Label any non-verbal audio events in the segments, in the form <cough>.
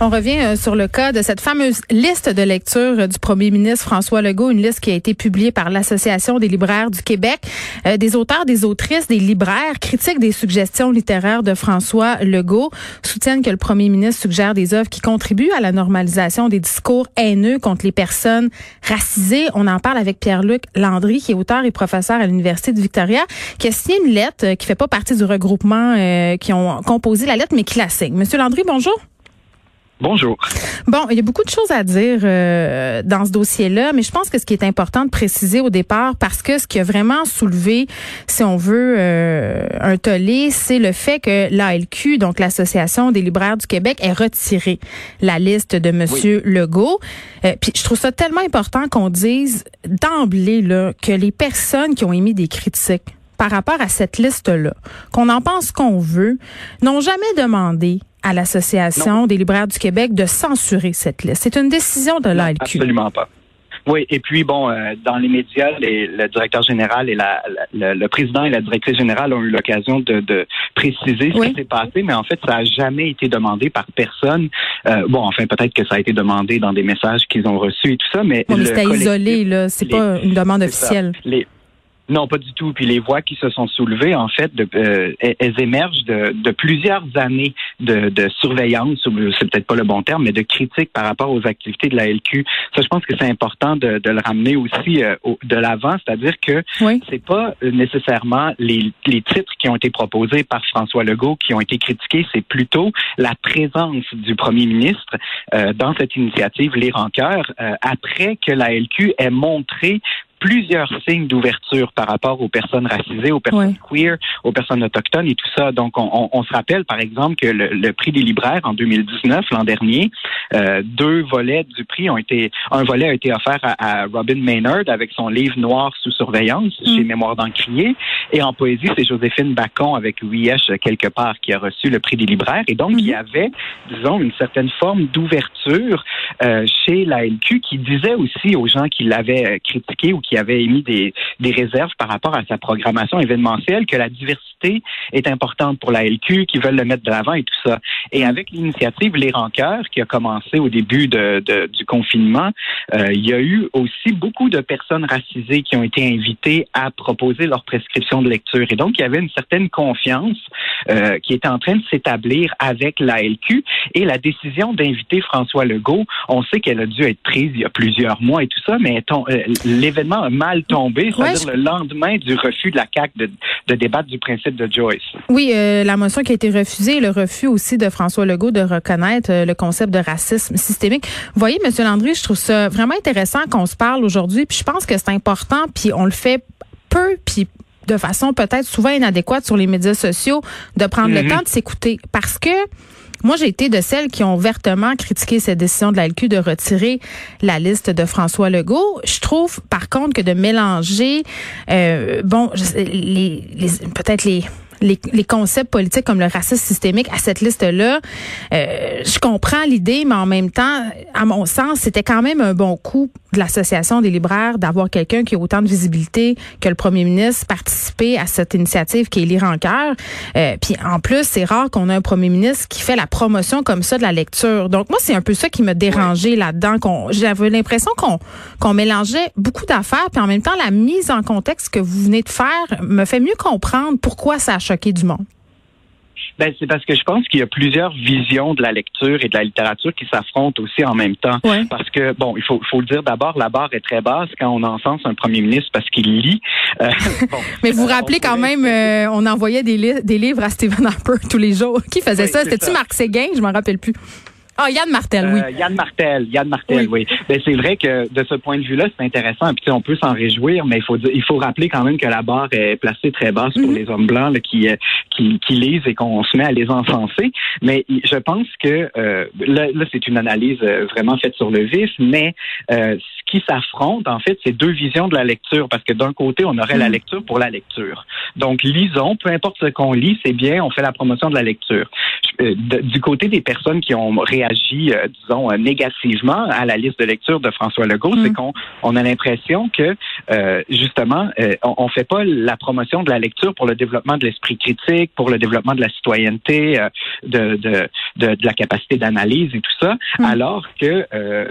On revient euh, sur le cas de cette fameuse liste de lecture euh, du premier ministre François Legault, une liste qui a été publiée par l'Association des libraires du Québec. Euh, des auteurs, des autrices, des libraires critiquent des suggestions littéraires de François Legault, soutiennent que le premier ministre suggère des œuvres qui contribuent à la normalisation des discours haineux contre les personnes racisées. On en parle avec Pierre-Luc Landry, qui est auteur et professeur à l'Université de Victoria, qui a signé une lettre qui fait pas partie du regroupement qui ont composé la lettre, mais qui la signe. Monsieur Landry, bonjour. Bonjour. Bon, il y a beaucoup de choses à dire euh, dans ce dossier-là, mais je pense que ce qui est important de préciser au départ, parce que ce qui a vraiment soulevé, si on veut, euh, un tollé, c'est le fait que l'ALQ, donc l'Association des libraires du Québec, ait retiré la liste de Monsieur Legault. Euh, puis je trouve ça tellement important qu'on dise d'emblée là que les personnes qui ont émis des critiques par rapport à cette liste-là, qu'on en pense qu'on veut, n'ont jamais demandé à l'Association des libraires du Québec de censurer cette liste. C'est une décision de l'ALQ. Absolument pas. Oui, et puis bon, euh, dans les médias, les, le directeur général et la, la, le président et la directrice générale ont eu l'occasion de, de, préciser ce qui s'est passé, mais en fait, ça n'a jamais été demandé par personne. Euh, bon, enfin, peut-être que ça a été demandé dans des messages qu'ils ont reçus et tout ça, mais, bon, mais c'était isolé, là. C'est pas une demande officielle. Les, non, pas du tout. Puis les voix qui se sont soulevées, en fait, de, euh, elles émergent de, de plusieurs années de, de surveillance, c'est peut-être pas le bon terme, mais de critique par rapport aux activités de la LQ. Ça, je pense que c'est important de, de, le ramener aussi euh, de l'avant, c'est-à-dire que oui. c'est pas nécessairement les, les titres qui ont été proposés par François Legault qui ont été critiqués, c'est plutôt la présence du premier ministre euh, dans cette initiative Les Rancœurs euh, après que la LQ ait montré plusieurs signes d'ouverture par rapport aux personnes racisées, aux personnes queer, aux personnes autochtones et tout ça. Donc, on, on se rappelle, par exemple, que le, le, prix des libraires en 2019, l'an dernier, euh, deux volets du prix ont été, un volet a été offert à, à Robin Maynard avec son livre Noir sous surveillance mm. chez Mémoire d'Encrier, et en poésie, c'est Joséphine Bacon avec Wiesh quelque part qui a reçu le prix des libraires. Et donc, mm. il y avait, disons, une certaine forme d'ouverture euh, chez la LQ qui disait aussi aux gens qui l'avaient critiqué ou qui avait émis des, des réserves par rapport à sa programmation événementielle, que la diversité est importante pour la LQ, qui veulent le mettre de l'avant et tout ça. Et avec l'initiative Les Rancœurs, qui a commencé au début de, de, du confinement, euh, il y a eu aussi beaucoup de personnes racisées qui ont été invitées à proposer leur prescription de lecture. Et donc, il y avait une certaine confiance euh, qui était en train de s'établir avec la LQ. Et la décision d'inviter François Legault, on sait qu'elle a dû être prise il y a plusieurs mois et tout ça, mais euh, l'événement a mal tombé, c'est-à-dire ouais, je... le lendemain du refus de la CAQ de, de débattre du principe de Joyce. Oui, euh, la motion qui a été refusée, le refus aussi de François Legault de reconnaître euh, le concept de racisme systémique. Vous voyez, Monsieur Landry, je trouve ça vraiment intéressant qu'on se parle aujourd'hui, puis je pense que c'est important, puis on le fait peu, puis de façon peut-être souvent inadéquate sur les médias sociaux, de prendre mm -hmm. le temps de s'écouter. Parce que moi, j'ai été de celles qui ont ouvertement critiqué cette décision de la LQ de retirer la liste de François Legault. Je trouve, par contre, que de mélanger, euh, bon, les, les peut-être les les, les, concepts politiques comme le racisme systémique à cette liste-là. Euh, je comprends l'idée, mais en même temps, à mon sens, c'était quand même un bon coup de l'Association des libraires d'avoir quelqu'un qui a autant de visibilité que le premier ministre participer à cette initiative qui est lire en cœur. Euh, puis en plus, c'est rare qu'on ait un premier ministre qui fait la promotion comme ça de la lecture. Donc moi, c'est un peu ça qui m'a dérangé ouais. là-dedans. Qu'on, j'avais l'impression qu'on, qu'on mélangeait beaucoup d'affaires, puis en même temps, la mise en contexte que vous venez de faire me fait mieux comprendre pourquoi ça a choqué du monde? Ben, c'est parce que je pense qu'il y a plusieurs visions de la lecture et de la littérature qui s'affrontent aussi en même temps. Ouais. Parce que, bon, il faut, faut le dire d'abord, la barre est très basse quand on encense un premier ministre parce qu'il lit. Euh, <laughs> bon, Mais vous vous euh, rappelez on quand même, euh, on envoyait des, li- des livres à Stephen Harper <laughs> tous les jours. Qui faisait Oui, ça? C'était-tu. Marc Séguin? Je m'en rappelle plus. Ah, Yann Martel, oui. Euh, Yann Martel, Yann Martel, oui. Ben, c'est vrai que de ce point de vue-là, c'est intéressant. Puis on peut s'en réjouir, mais il faut dire- il faut rappeler quand même que la barre est placée très basse pour Mhm. les hommes blancs là, qui, euh, qui qui lisent et qu'on se met à les encenser. Mais je pense que euh, là, là, c'est une analyse euh, vraiment faite sur le vif, mais euh, ce qui s'affronte, en fait, c'est deux visions de la lecture. Parce que d'un côté, on aurait la Mhm. lecture pour la lecture. Donc, lisons, peu importe ce qu'on lit, c'est bien, on fait la promotion de la lecture. Euh, de- du côté des personnes qui ont réagi, euh, disons, euh, négativement à la liste de lecture de François Legault, Mm. c'est qu'on on a l'impression que, euh, justement, on, on fait pas la promotion de la lecture pour le développement de l'esprit critique, pour le développement de la citoyenneté, euh, de, de, de, la capacité d'analyse et tout ça, Mm. alors que euh,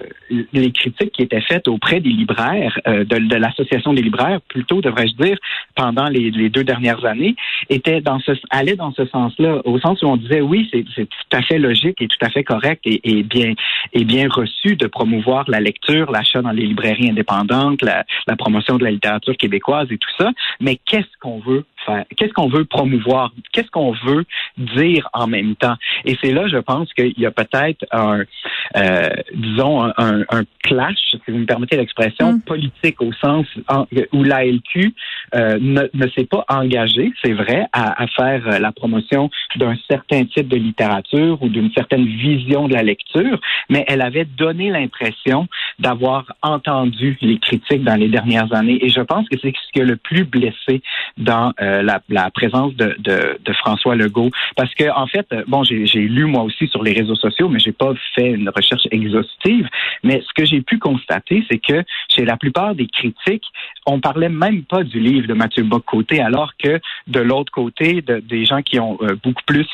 les critiques qui étaient faites auprès des libraires, euh, de, de l'association des libraires, plutôt devrais-je dire, pendant les, les deux dernières années, étaient dans ce, allaient dans ce sens-là, au sens où on disait oui, c'est c'est tout à fait logique et tout à fait correct et, et bien et bien reçu de promouvoir la lecture, l'achat dans les librairies indépendantes, la, la promotion de la littérature québécoise et tout ça. Mais qu'est-ce qu'on veut faire? Qu'est-ce qu'on veut promouvoir? Qu'est-ce qu'on veut dire en même temps? Et c'est là, je pense qu'il y a peut-être un, euh, disons, un, un- un clash, si vous me permettez l'expression, Mm. politique au sens en- où l'ALQ euh, ne, ne s'est pas engagée, c'est vrai, à, à faire la promotion d'un certain type de littérature ou d'une certaine vision de la lecture, mais elle avait donné l'impression d'avoir entendu les critiques dans les dernières années. Et je pense que c'est ce qui a le plus blessé dans euh, la, présence de, François Legault. Parce que, en fait, euh, bon, j'ai lu moi aussi sur les réseaux sociaux, mais j'ai pas fait une recherche exhaustive. Mais ce que j'ai pu constater, c'est que chez la plupart des critiques, on parlait même pas du livre de Mathieu Bock-Côté, alors que de l'autre côté, de- des gens qui ont euh, beaucoup plus,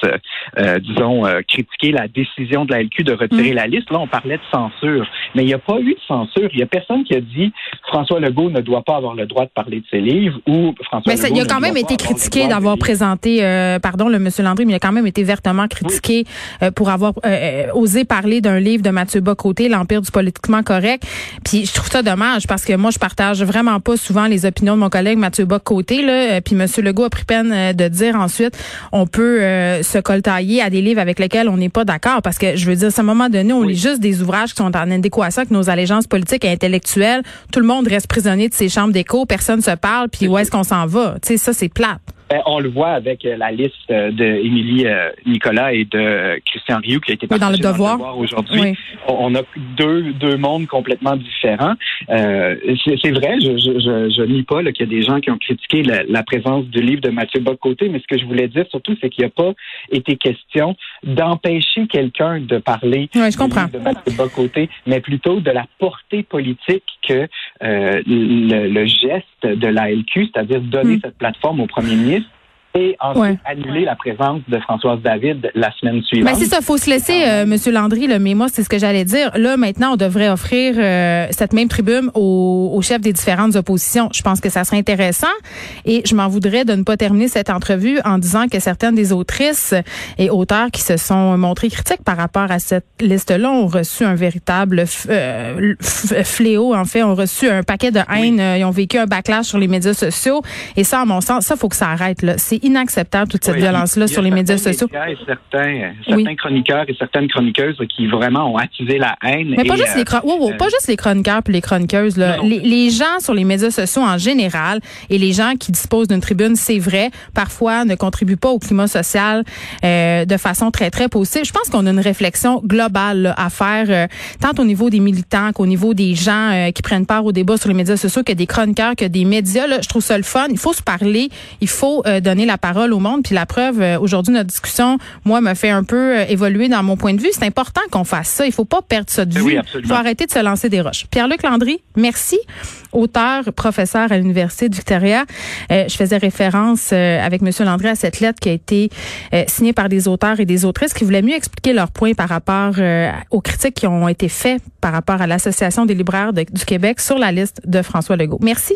disons, euh, critiqué la décision de la LQ de retirer la liste, là, on parlait de censure. Mais il n'y a pas eu de censure. Il y a personne qui a dit François Legault ne doit pas avoir le droit de parler de ses livres ou François Mais ça, Legault il a quand même été critiqué d'avoir présenté, euh, pardon, le monsieur Landry, mais il a quand même été vertement critiqué euh, pour avoir euh, euh, osé parler d'un livre de Mathieu Bocoté, L'Empire du politiquement correct. Puis je trouve ça dommage parce que moi, je partage vraiment pas souvent les opinions de mon collègue Mathieu Bocoté. Là, Euh, puis monsieur Legault a pris peine de dire ensuite, on peut euh, se coltailler à des livres avec lesquels on n'est pas d'accord parce que je veux dire, à un moment donné, on Oui. lit juste des ouvrages qui sont en adéquation avec nos allégeances politiques et intellectuelles. Tout le monde reste prisonnier de ses chambres d'écho, personne se parle, puis où est-ce qu'on s'en va? Tu sais, ça, c'est plate. Ben, on le voit avec euh, la liste euh, de Émilie euh, Nicolas et de Christian Rioux qui a été Oui, dans le Devoir. aujourd'hui. Oui. On a deux, deux mondes complètement différents. Euh, c'est vrai, je, je, je, je nie pas qu'il y a des gens qui ont critiqué la, la présence du livre de Mathieu Bock-Côté, mais ce que je voulais dire surtout, c'est qu'il n'y a pas été question d'empêcher quelqu'un de parler Ouais, je du comprends. livre de Mathieu Bock-Côté, mais plutôt de la portée politique que euh, le, le geste de la LQ, c'est-à-dire donner Mm. cette plateforme au premier ministre et ensuite Ouais. annuler la présence de Françoise David la semaine suivante. Ben c'est ça, faut se laisser, euh, Monsieur Landry, là, mais moi, c'est ce que j'allais dire. Là, maintenant, on devrait offrir euh, cette même tribune aux, aux chefs des différentes oppositions. Je pense que ça serait intéressant et je m'en voudrais de ne pas terminer cette entrevue en disant que certaines des autrices et auteurs qui se sont montrés critiques par rapport à cette liste-là ont reçu un véritable euh, fléau, en fait, ont reçu un paquet de haine, euh, ils ont vécu un backlash sur les médias sociaux et ça, à mon sens, ça, faut que ça arrête. Là. C'est inacceptable, toute cette Oui, violence-là sur les médias certains sociaux. et certains, certains Oui. chroniqueurs et certaines chroniqueuses qui vraiment ont attisé la haine. Mais pas et, juste euh, les chron- wow, wow, euh, pas juste les chroniqueurs puis les chroniqueuses là. Les, les gens sur les médias sociaux en général et les gens qui disposent d'une tribune, c'est vrai, parfois ne contribuent pas au climat social euh, de façon très très positive. Je pense qu'on a une réflexion globale là, à faire euh, tant au niveau des militants qu'au niveau des gens euh, qui prennent part au débat sur les médias sociaux, que des chroniqueurs, que des médias. Là, je trouve ça le fun. Il faut se parler, il faut euh, donner la parole au monde. Puis la preuve, euh, aujourd'hui notre discussion, moi, me fait un peu euh, évoluer dans mon point de vue. C'est important qu'on fasse ça. Il faut pas perdre ça de Ben vue. oui, Il faut arrêter de se lancer des roches. Pierre-Luc Landry, merci. Auteur, professeur à l'Université de Victoria. Euh, je faisais référence euh, avec M. Landry à cette lettre qui a été euh, signée par des auteurs et des autrices qui voulaient mieux expliquer leurs points par rapport euh, aux critiques qui ont été faites par rapport à l'Association des libraires de- du Québec sur la liste de François Legault. Merci.